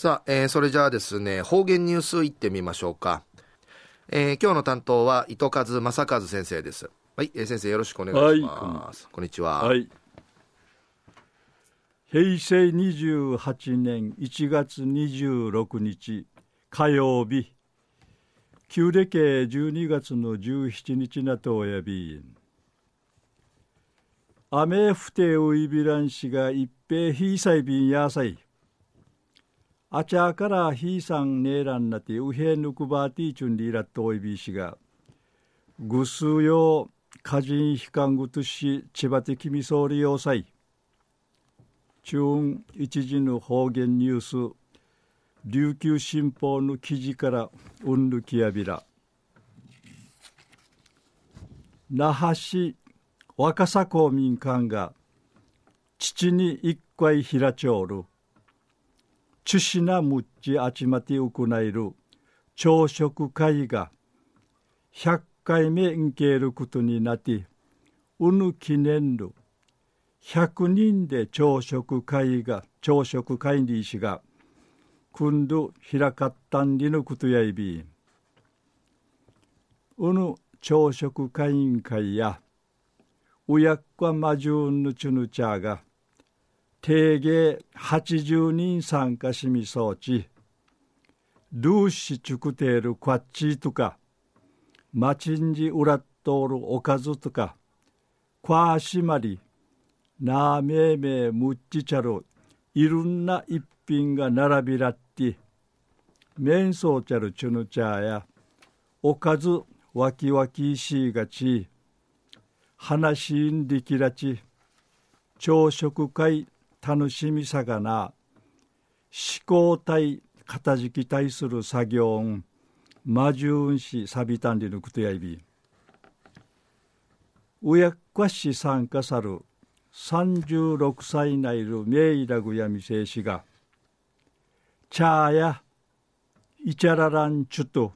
さあ、えー、それじゃあですね、方言ニュースいってみましょうか。えー、今日の担当は糸数正和先生です。はい、えー、先生よろしくお願いします。はい、こんにちは。はい。平成28年1月26日火曜日、旧暦12月の17日なとおやび雨降てういびらんしが一平ひいさいびんやさい。あちゃからひいさんねえらんなてうへぬくばていちゅんりらっとおいびしがぐすうよかじんひかんぐとしちばてきみそうりようさい。中一時の方言ニュース琉球新報の記事からうんぬきやびら。那覇市若狭公民館が父に一回平町る。チュシナムッチあちまて行える朝食会が100回目んけることになってうぬ記念る100人で朝食会が朝食会にしが今度開かったんりのことやいび。うぬ朝食会員会やうやっかまじゅんぬちゅぬちゃが定芸80人参加しみそうち、ルーシチュクテールクワッチとか、マチンジウラットールおかずとか、クワーシマリ、ナーメーメームッチチャル、いろんな一品が並びらって、メンソーチャルチュヌチャーや、おかずわきわきしがち、話しんりきらち、朝食会楽しみさがな思考体片付き対する作業ん魔獣しサビタンリヌクトヤイビうやっかし参加さる36歳ないるメイラグヤミセイシがチャーやイチャラランチュと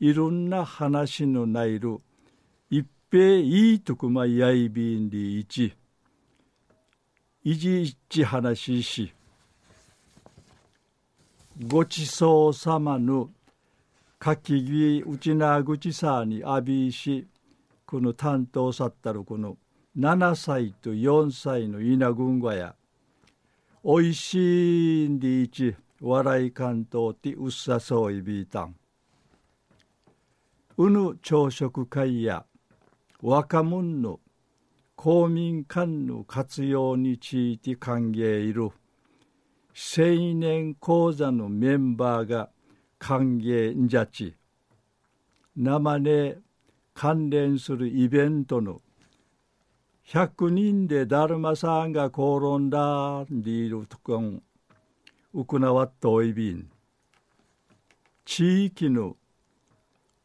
いろんな話のないる一平いいとくまやいびんりいち。いじいち話しごちそうさまのかきぎうちなぐちさにあびいしこの担当さったるこの7歳と4歳の稲群がやおいしいんでいち笑い関東ってうっさそういびいたん。うぬ朝食会や若者の公民館の活用について歓迎いる。青年講座のメンバーが歓迎んじゃち生ね関連するイベントの100人でだるまさんが転んだんでいるとこん行わっといびん。地域の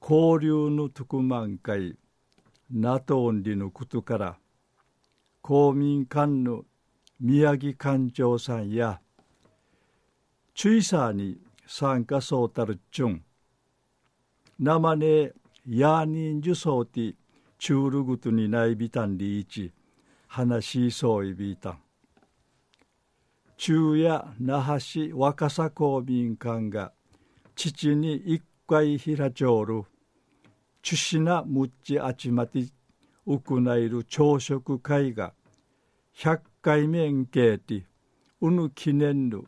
交流の特満会なとんりのことから公民館の宮城館長さんや注意さに参加そうたるちゅん生ねやにんじゅそうてチュールグトにないびたんりいち話しそういびたん。中夜那覇市若狭公民館が父に一回ひらちょうるチュシナムッチあちまて行える朝食会が100回目んけいてうぬ記念る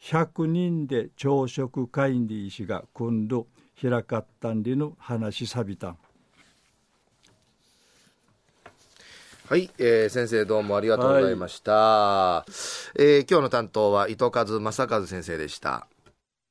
100人で朝食会にしが今度開かったんりの話さびたん。はい、えー、先生どうもありがとうございました、はい、えー、今日の担当は糸数正和先生でした